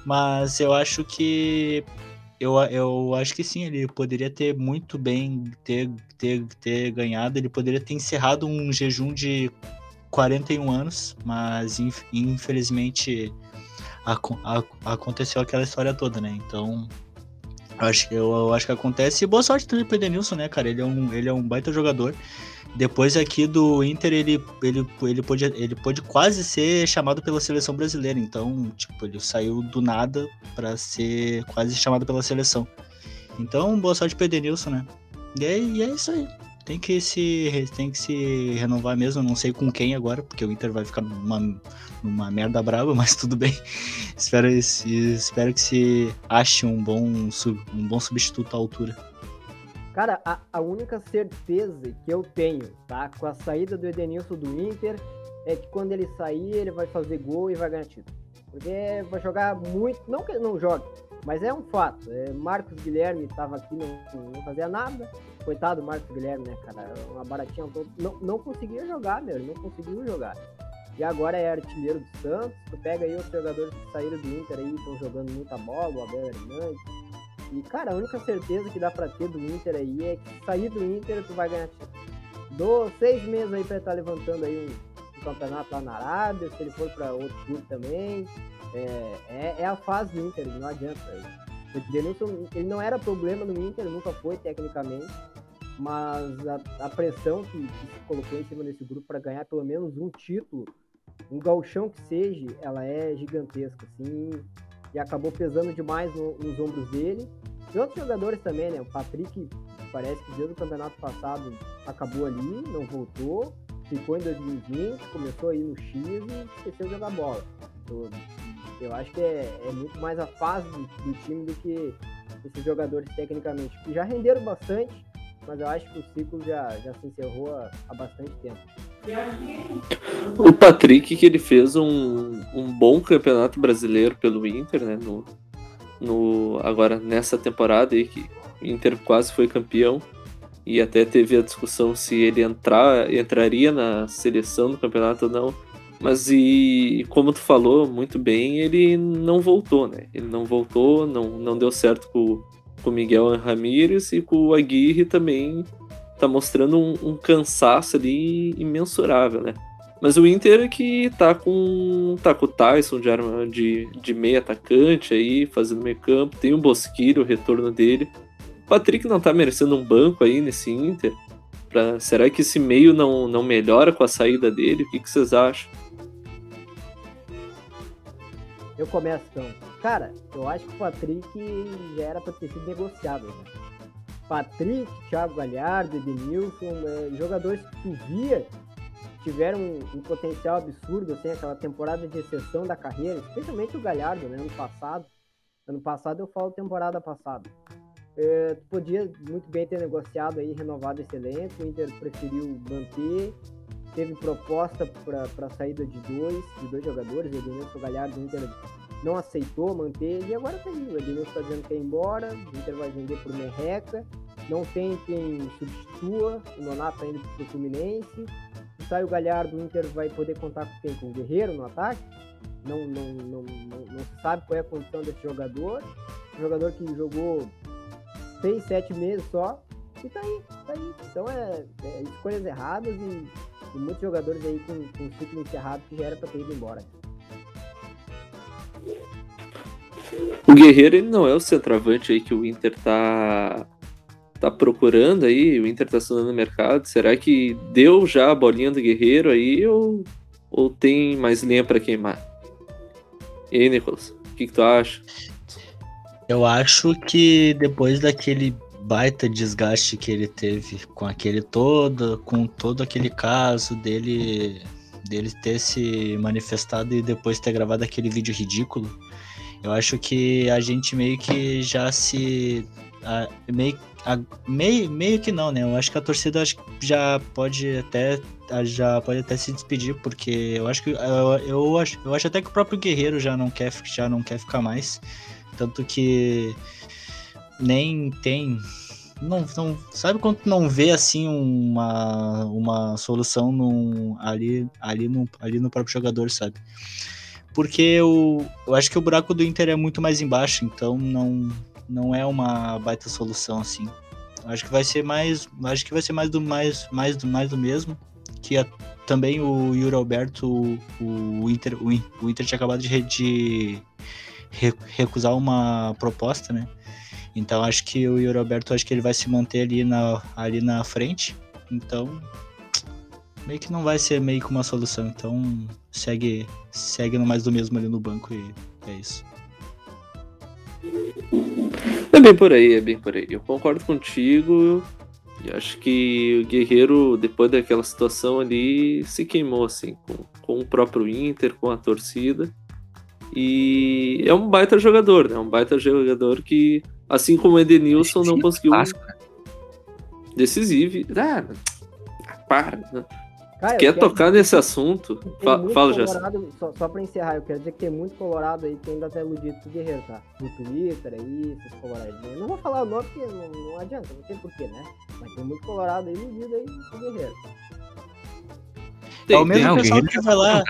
Mas eu acho que eu, eu acho que sim, ele poderia ter muito bem ter, ter, ter ganhado, ele poderia ter encerrado um jejum de 41 anos, mas infelizmente a, a, aconteceu aquela história toda, né? Então, acho, eu, eu acho que acontece. E boa sorte também pro Edenilson, né, cara? Ele é um, ele é um baita jogador. Depois aqui do Inter, ele, ele, ele, pôde, ele pôde quase ser chamado pela seleção brasileira. Então, tipo, ele saiu do nada para ser quase chamado pela seleção. Então, boa sorte pro Edenilson, né? E é, e é isso aí. Tem que, se, tem que se renovar mesmo. Não sei com quem agora, porque o Inter vai ficar numa, numa merda brava, mas tudo bem. espero, espero que se ache um bom, um bom substituto à altura. Cara, a, a, única certeza que eu tenho, tá? Com a saída do Edenilson do Inter, é que quando ele sair, ele vai fazer gol e vai ganhar título. Porque vai jogar muito, não que ele não jogue, mas é um fato. É, Marcos Guilherme estava aqui, não, não fazia nada. Coitado do Marcos Guilherme, né, cara? Uma baratinha não, não conseguia jogar, meu, ele não conseguiu jogar. E agora é artilheiro do Santos. Tu pega aí os jogadores que saíram do Inter aí, estão jogando muita bola, o Abel Hernandes, e, cara, a única certeza que dá pra ter do Inter aí é que sair do Inter tu vai ganhar título. Dou seis meses aí pra estar levantando aí um, um, campeonato lá na Arábia, se ele for pra outro clube também. É, é, é, a fase do Inter, não adianta. O ele não era problema no Inter, nunca foi tecnicamente, mas a, a pressão que, que, se colocou em cima desse grupo para ganhar pelo menos um título, um galchão que seja, ela é gigantesca, assim, e acabou pesando demais no, nos ombros dele. E outros jogadores também, né? O Patrick parece que desde o campeonato passado acabou ali, não voltou, ficou em 2020, começou aí no X e esqueceu de jogar bola. Eu, eu acho que é, é, muito mais a fase do, do, time do que esses jogadores tecnicamente, que já renderam bastante, mas eu acho que o ciclo já, já se encerrou há, há bastante tempo. O Patrick, que ele fez um, um bom campeonato brasileiro pelo Inter, né? No, no, agora nessa temporada aí, que o Inter quase foi campeão. E até teve a discussão se ele entrar, entraria na seleção do campeonato ou não. Mas e como tu falou muito bem, ele não voltou, né? Ele não voltou, não, não deu certo com, com o Miguel Ramírez e com o Aguirre também tá mostrando um, um cansaço ali imensurável, né? Mas o Inter é que tá com, tá com o Tyson de, arma, de, de meio atacante aí, fazendo meio campo. Tem o Bosquilho, o retorno dele. O Patrick não tá merecendo um banco aí nesse Inter. Pra, será que esse meio não, não melhora com a saída dele? O que, vocês acham? Eu começo então. Cara, eu acho que o Patrick já era pra ter sido negociado. Né? Patrick, Thiago Galhardo, Edenilson, é, jogadores que tu via tiveram um, um, potencial absurdo, assim, aquela temporada de exceção da carreira, especialmente o Galhardo, né, ano passado. Ano passado eu falo temporada passada. É, podia muito bem ter negociado aí, renovado esse elenco, o Inter preferiu manter, teve proposta para a saída de dois, de dois jogadores, o Edenilson Galhardo, o Inter não aceitou manter, e agora tá aí, o Edenilson está dizendo que é embora, o Inter vai vender por merreca, não tem quem substitua, o Nonato tá indo pro Fluminense, se sai o Galhardo, o Inter vai poder contar com quem? Com o Guerreiro no ataque? Não, não, não, não, não se sabe qual é a condição desse jogador, um jogador que jogou seis, sete meses só, e tá aí, tá aí. Então é, é escolhas erradas e, e, muitos jogadores aí com, com ciclo encerrado que já era pra ter ido embora. O Guerreiro ele não é o centroavante aí que o Inter tá tá procurando aí, o Inter tá sonando no mercado. Será que deu já a bolinha do Guerreiro aí ou, ou tem mais linha para queimar? E aí, Nicolas, o que, que tu acha? Eu acho que depois daquele baita desgaste que ele teve com aquele todo, com todo aquele caso dele dele ter se manifestado e depois ter gravado aquele vídeo ridículo, eu acho que a gente meio que já se. A, meio, a, meio, meio que não, né? Eu acho que a torcida já pode até. Já pode até se despedir, porque eu acho que. Eu, eu, acho, eu acho até que o próprio Guerreiro já não quer, já não quer ficar mais. Tanto que nem tem. Não, não, sabe quando não vê assim uma, uma solução num, ali, ali, no, ali no próprio jogador, sabe? Porque eu, eu acho que o buraco do Inter é muito mais embaixo, então não, não é uma baita solução assim. Acho que vai ser mais, acho que vai ser mais do mais, mais do mais do mesmo, que a, também o Yuri Alberto, o, o Inter, o, o, Inter tinha acabado de, de recusar uma proposta, né? Então acho que o Yuri Alberto acho que ele vai se manter ali na, ali na frente. Então meio que não vai ser meio que uma solução. Então segue, segue no mais do mesmo ali no banco e é isso. É bem por aí, é bem por aí. Eu concordo contigo. E acho que o Guerreiro, depois daquela situação ali, se queimou assim, com, com o próprio Inter, com a torcida. E é um baita jogador, né? Um baita jogador que, assim como o Edenilson, não conseguiu. Decisivo. Ah, para. Cara, Quer tocar nesse assunto? Fa fala, já. Só, só pra encerrar, eu quero dizer que tem muito colorado aí que ainda tá iludido com o Guerreiro, tá? No Twitter aí, esses coloradinhos. Não vou falar o nome porque não, não adianta, não tem porquê, né? Mas tem muito colorado aí iludido aí com o Guerreiro. Tem, é o mesmo pessoal que vai lá.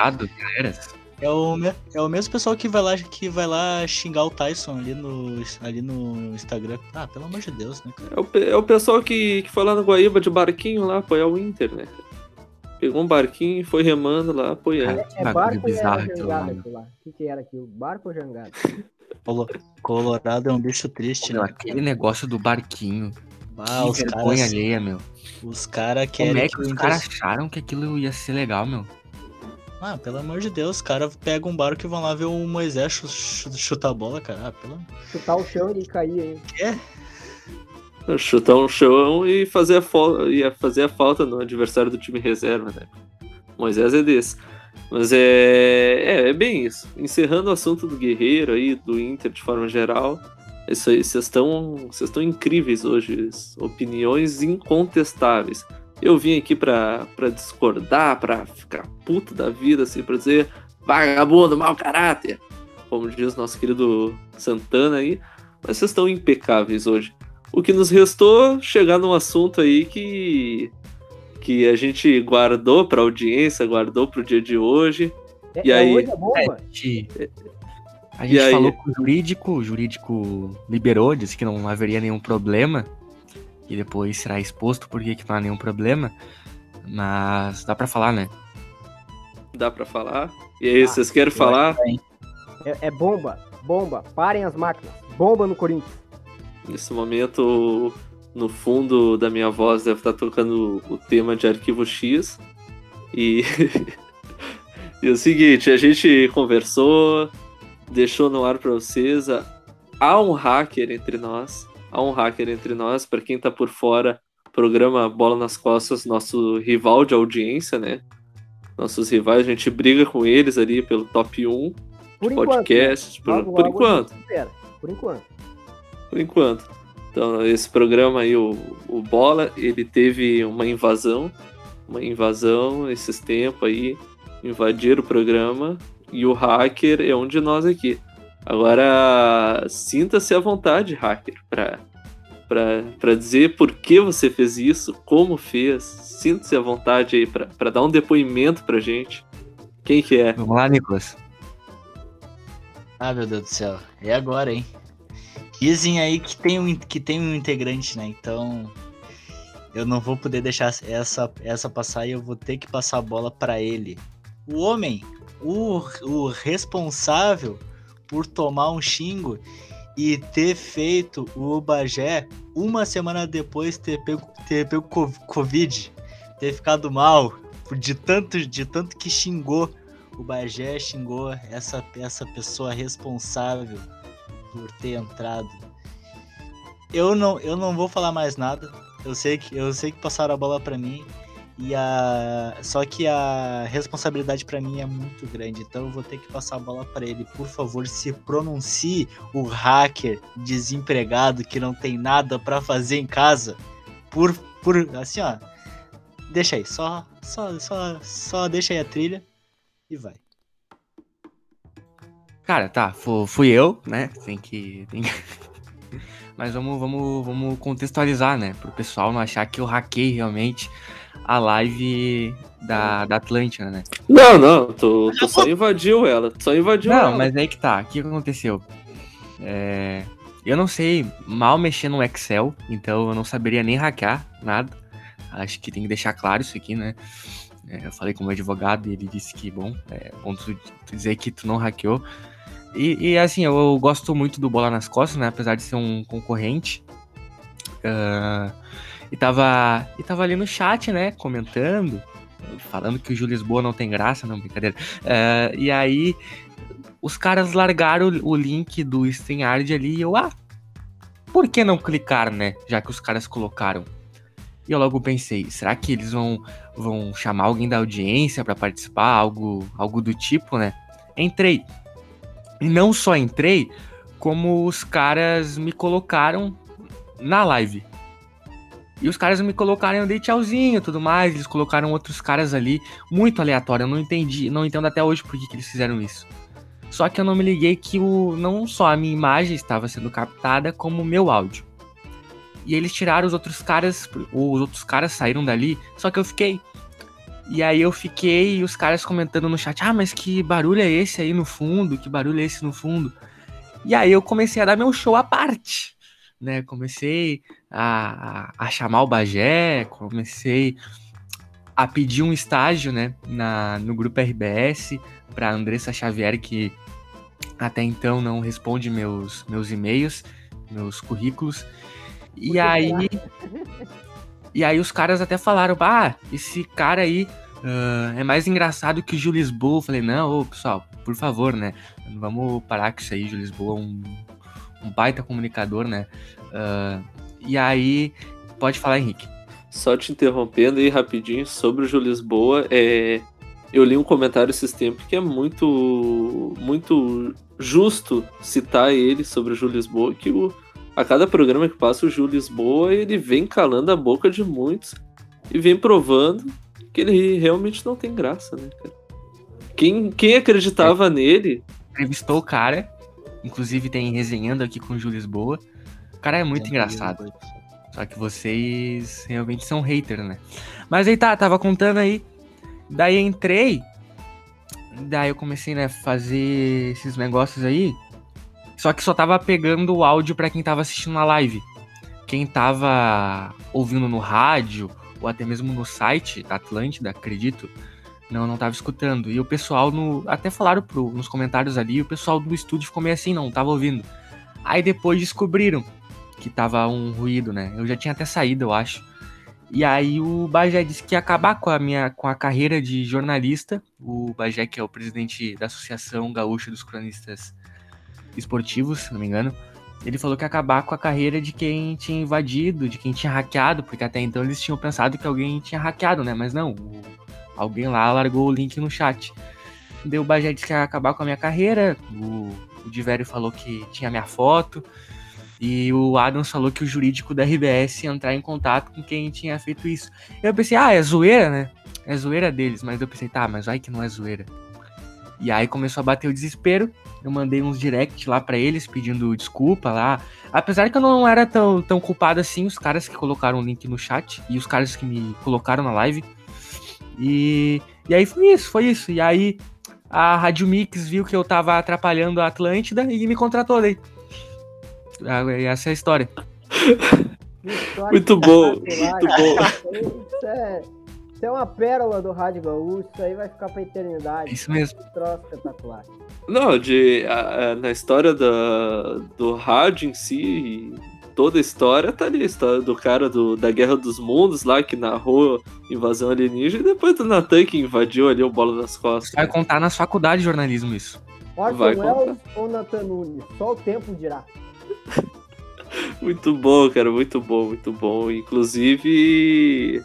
É o, é o mesmo pessoal que vai lá que vai lá xingar o Tyson ali no, ali no Instagram. Ah, pelo amor de Deus, né, cara? É o, é o pessoal que, que foi lá no Guaíba de barquinho lá apoiar o Inter, né? Pegou um barquinho e foi remando lá, apoiando. É, é barco ou era jangada aquilo lá? O que, que era aquilo? Barco ou jangada? Colorado é um bicho triste, né? Aquele negócio do barquinho. Ah, que os vergonha caras, alheia, meu. Os caras querem. Como é que, que os caras acharam que aquilo ia ser legal, meu? Ah, pelo amor de Deus, os caras pegam um barco e vão lá ver o Moisés chutar a bola, cara. Ah, pelo... Chutar o chão e cair, hein? É, chutar um chão e fazer a, e fazer a falta no adversário do time reserva, né? Moisés é desse. Mas é, é, é, bem isso. Encerrando o assunto do Guerreiro aí, do Inter de forma geral. Isso aí, vocês estão, vocês estão incríveis hoje. Opiniões incontestáveis. Eu vim aqui pra discordar, pra ficar puto da vida, assim, pra dizer vagabundo, mau caráter. Como diz nosso querido Santana aí. Mas vocês estão impecáveis hoje. O que nos restou chegar num assunto aí que que a gente guardou para audiência, guardou para o dia de hoje. É, e é aí hoje a bomba? É, a gente falou com o jurídico, o jurídico liberou, disse que não haveria nenhum problema, e depois será exposto por que não há nenhum problema, mas dá para falar, né? Dá pra falar? E aí, Ah, vocês querem falar? É, é bomba, bomba. Parem as máquinas. Bomba no Corinthians. Nesse momento, no fundo da minha voz deve estar tocando o tema de Arquivo X. E. e é o seguinte, a gente conversou, deixou no ar pra vocês. Há um hacker entre nós. Há um hacker entre nós. Pra quem tá por fora, programa Bola nas Costas, nosso rival de audiência, né? Nossos rivais, a gente briga com eles ali pelo top 1 Por enquanto. podcasts, né? por, Logo, por logo enquanto. Por enquanto. Por enquanto. Então, esse programa aí, o, o Bola, ele teve uma invasão, uma invasão esses tempos aí, invadiram o programa, e o hacker é um de nós aqui. Agora, sinta-se à vontade, hacker, pra, pra, pra dizer por que você fez isso, como fez, sinta-se à vontade aí pra, pra dar um depoimento pra gente. Quem que é? Vamos lá, Nicolas. Ah, meu Deus do céu. É agora, hein? Dizem aí que tem um, que tem um integrante, né? Então. Eu não vou poder deixar essa, essa passar e eu vou ter que passar a bola pra ele. O homem, o, o responsável por tomar um xingo e ter feito o Bagé uma semana depois ter pego, ter pego co- Covid, ter ficado mal, de tanto, de tanto que xingou o Bagé xingou essa, essa pessoa responsável por ter entrado. Eu não, eu não vou falar mais nada. Eu sei que eu sei que passaram a bola pra mim e a só que a responsabilidade pra mim é muito grande. Então eu vou ter que passar a bola pra ele. Por favor, se pronuncie o hacker desempregado que não tem nada pra fazer em casa. Por por assim, ó. Deixa aí, só só só só deixa aí a trilha e vai. Cara, tá, fu- fui eu, né? Tem que. Tem... que- Mas vamos, vamos, vamos contextualizar, né? Pro pessoal não achar que eu hackei realmente a live da, da Atlântida, né? Não, não, tu, tu só invadiu ela, tu só invadiu ela. Não, mas aí que tá. O que aconteceu? É, Eu não sei mal mexer no Excel, então eu não saberia nem hackear nada. Acho que tem que deixar claro isso aqui, né? É, Eu falei com o meu advogado e ele disse que, bom, é bom tu, tu dizer que tu não hackeou. E, e, assim, eu, eu gosto muito do Bola nas Costas, né? Apesar de ser um concorrente. Ah, e, tava, e tava ali no chat, né? Comentando, falando que o Júlio Lisboa não tem graça, não, brincadeira. Ah, e aí, os caras largaram o, link do StreamYard ali e eu, ah, por que não clicar, né? Já que os caras colocaram. E eu logo pensei, será que eles vão, vão chamar alguém da audiência pra participar, algo, algo do tipo, né? Entrei. Não só entrei, como os caras me colocaram na live. E os caras me colocaram, eu dei tchauzinho tudo mais. Eles colocaram outros caras ali, muito aleatório. Eu não entendi, não entendo até hoje por que, que eles fizeram isso. Só que eu não me liguei que o, não só a minha imagem estava sendo captada, como o meu áudio. E eles tiraram os outros caras, os outros caras saíram dali, só que eu fiquei. E aí eu fiquei os caras comentando no chat, ah, mas que barulho é esse aí no fundo? Que barulho é esse no fundo? E aí eu comecei a dar meu show à parte, né? Comecei a, a, a chamar o Bagé, comecei a pedir um estágio, né, na, no grupo RBS para Andressa Xavier, que até então não responde meus, meus e-mails, meus currículos. E que aí. E aí os caras até falaram, ah, esse cara aí ah, é mais engraçado que o Gil Lisboa. Eu falei, não, ô, pessoal, por favor, né? Vamos parar com isso aí, Gil Lisboa é um, um baita comunicador, né? Ah, e aí, pode falar, Henrique. Só te interrompendo aí rapidinho sobre o Júlio Lisboa, é... eu li um comentário esses tempos que é muito muito justo citar ele sobre o Júlio Lisboa, que o... a cada programa que passa o Júlio Lisboa, ele vem calando a boca de muitos e vem provando que ele realmente não tem graça, né, cara? Quem, quem acreditava nele, Entrevistou o cara, inclusive tem resenhando aqui com o Gil Lisboa. O cara é muito engraçado. Só que vocês realmente são haters, né? Mas aí tá, tava contando aí. Daí entrei. Daí eu comecei, né, fazer esses negócios aí. Só que só tava pegando o áudio pra quem tava assistindo na live. Quem tava ouvindo no rádio, ou até mesmo no site da Atlântida, acredito, Não, não tava escutando. E o pessoal no. Até falaram pro, nos comentários ali, o pessoal do estúdio ficou meio assim, não, tava ouvindo. Aí depois descobriram que tava um ruído, né? Eu já tinha até saído, eu acho. E aí o Bagé disse que ia acabar com a minha com a carreira de jornalista. O Bagé, que é o presidente da Associação Gaúcha dos Cronistas Esportivos, se não me engano. Ele falou que ia acabar com a carreira de quem tinha invadido, de quem tinha hackeado, porque até então eles tinham pensado que alguém tinha hackeado, né? Mas não, alguém lá largou o link no chat. Daí o Bagé disse que ia acabar com a minha carreira. O, o Divério falou que tinha minha foto. E o Adams falou que o jurídico da RBS ia entrar em contato com quem tinha feito isso. Eu pensei, ah, é zoeira, né? É zoeira deles. Mas eu pensei, tá, mas vai que não é zoeira. E aí começou a bater o desespero. Eu mandei uns direct lá para eles pedindo desculpa lá. Apesar que eu não era tão, tão culpado assim, os caras que colocaram o link no chat e os caras que me colocaram na live. E, e aí foi isso, foi isso. E aí a Rádio Mix viu que eu tava atrapalhando a Atlântida e me contratou daí. Ah, essa é a história. Muito bom, muito bom. Isso é, isso é uma pérola do Rádio Gaúcho, isso aí vai ficar pra eternidade. Isso mesmo. Que troço espetacular. Não, de, a- a- na história da, do rádio em si, toda a história tá ali. A história do cara do, da Guerra dos Mundos lá, que narrou invasão alienígena, e depois do Natan que invadiu ali o Bola das Costas. Vai contar nas faculdades de jornalismo isso. Orson Vai Welles ou Nathan Nunes? Só o tempo dirá. Muito bom, cara, muito bom, muito bom. Inclusive,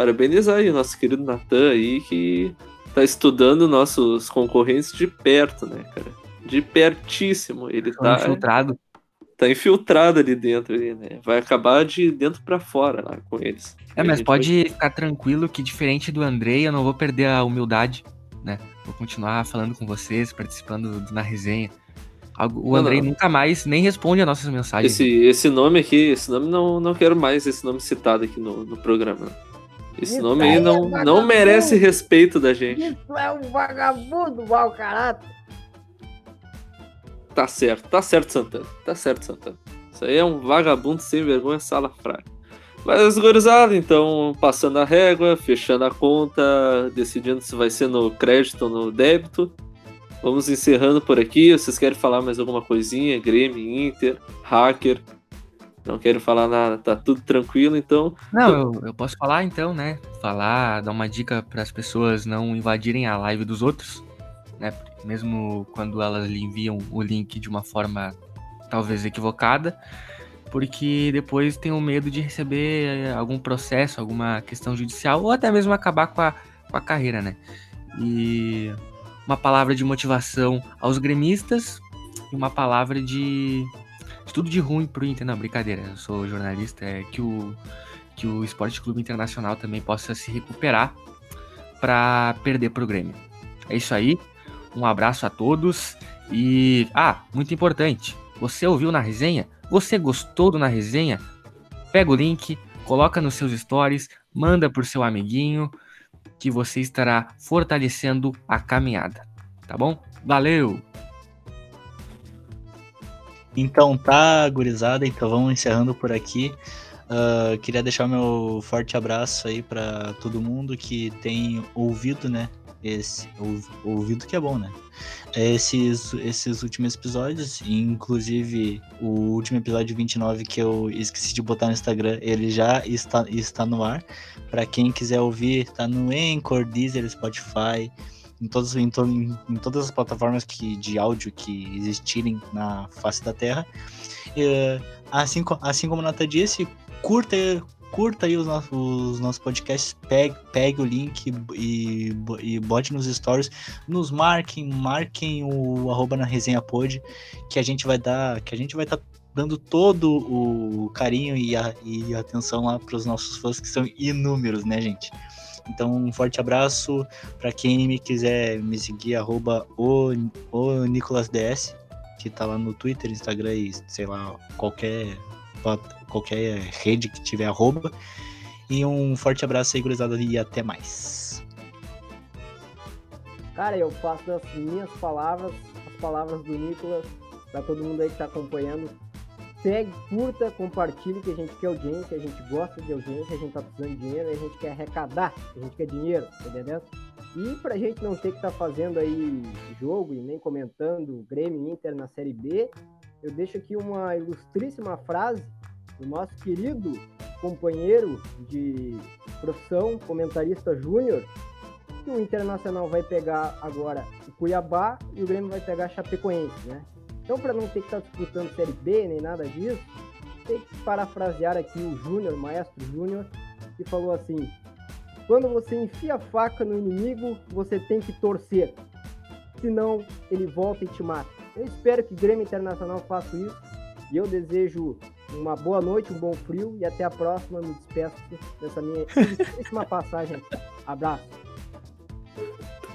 parabenizar aí o nosso querido Natan aí, que tá estudando nossos concorrentes de perto, né, cara? De pertíssimo. Ele Tô tá, infiltrado. tá infiltrado ali dentro, ali, né? Vai acabar de dentro pra fora lá com eles. É, mas pode ficar tranquilo que diferente do Andrei, eu não vou perder a humildade, né? Vou continuar falando com vocês, participando do- na resenha. O Não, Andrei não. nunca mais nem responde as nossas mensagens. Esse, esse nome aqui, esse nome não, não quero mais esse nome citado aqui no, no programa. Esse Isso nome aí é não, não vagabundo. merece respeito da gente. Isso é um vagabundo mau caráter. Tá certo, tá certo, Santana. Tá certo, Santana. Isso aí é um vagabundo sem vergonha, sala fraca. Mas, gurizada, então, passando a régua, fechando a conta, decidindo se vai ser no crédito ou no débito. Vamos encerrando por aqui. Vocês querem falar mais alguma coisinha? Grêmio, Inter, Hacker. Não quero falar nada, tá tudo tranquilo, então. Não, eu, eu posso falar então, né? Falar, dar uma dica para as pessoas não invadirem a live dos outros, né? Mesmo quando elas lhe enviam o link de uma forma talvez equivocada, porque depois tem o medo de receber eh, algum processo, alguma questão judicial ou até mesmo acabar com a, com a carreira, né? E uma palavra de motivação aos gremistas e uma palavra de, de tudo de ruim pro Inter. Não, brincadeira, eu sou jornalista, é que o que o Esporte Clube Internacional também possa se recuperar para perder pro Grêmio. É isso aí. Um abraço a todos e ah, muito importante. Você ouviu na resenha? Você gostou do na resenha? Pega o link, coloca nos seus stories, manda pro seu amiguinho que você estará fortalecendo a caminhada, tá bom? Valeu. Então tá, gurizada, então vamos encerrando por aqui. Ah, queria deixar meu forte abraço aí pra todo mundo que tem ouvido, né? Esse ou- ouvido que é bom, né? Esses, esses últimos episódios, inclusive o último episódio 29 que eu esqueci de botar no Instagram, ele já está, está no ar. Pra quem quiser ouvir, tá no Anchor, Deezer, Spotify, em, todos, em, to- em- em todas as plataformas que, de áudio que existirem na face da Terra. Assim, assim como a Nata disse, curta, curta aí os, nossos, os nossos podcasts, pegue, pegue o link e, e bote nos stories, nos marquem, marquem o arroba na resenha pod, que a gente vai dar, que a gente vai estar dando todo o carinho e, a, e atenção lá para os nossos fãs, que são inúmeros, né, gente? Então, um forte abraço para quem me quiser me seguir, arroba o, o NicolasDS, que tá lá no Twitter, Instagram e sei lá, qualquer, qualquer rede que tiver arroba. E um forte abraço aí, gurizada, e até mais. Cara, eu faço as minhas palavras, as palavras do Nicolas, pra todo mundo aí que tá acompanhando. Segue, curta, compartilhe, que a gente quer audiência, a gente gosta de audiência, a gente tá precisando de dinheiro, a gente quer arrecadar, a gente quer dinheiro, entendendo? E pra gente não ter que estar tá fazendo aí jogo e nem comentando Grêmio Inter na Série B, eu deixo aqui uma ilustríssima frase do nosso querido companheiro de profissão, comentarista júnior, que o Internacional vai pegar agora o Cuiabá e o Grêmio vai pegar a Chapecoense, né? Então, para não ter que estar disputando Série B nem nada disso, tem que parafrasear aqui o Júnior, Maestro Júnior, que falou assim: quando você enfia a faca no inimigo, você tem que torcer, senão ele volta e te mata. Eu espero que o Grêmio Internacional faça isso e eu desejo uma boa noite, um bom frio e até a próxima. Me despeço dessa minha última passagem. Abraço.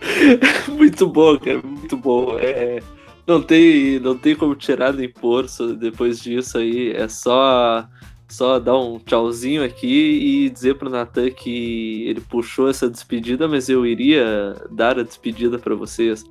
muito bom, cara, muito bom. É, não tem, não tem como tirar nem pôr depois disso aí. É só, só dar um tchauzinho aqui e dizer pro Natan que ele puxou essa despedida, mas eu iria dar a despedida para vocês.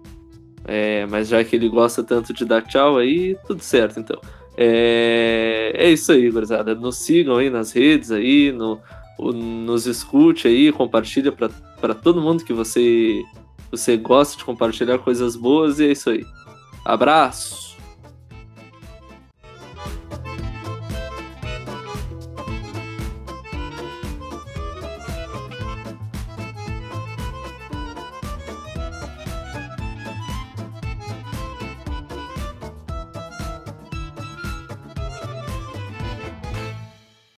É, mas já que ele gosta tanto de dar tchau aí, tudo certo então. É, é isso aí, gurizada. Nos sigam aí nas redes aí, no, nos escute aí, compartilha para todo mundo que você, você gosta de compartilhar coisas boas e é isso aí. Abraço!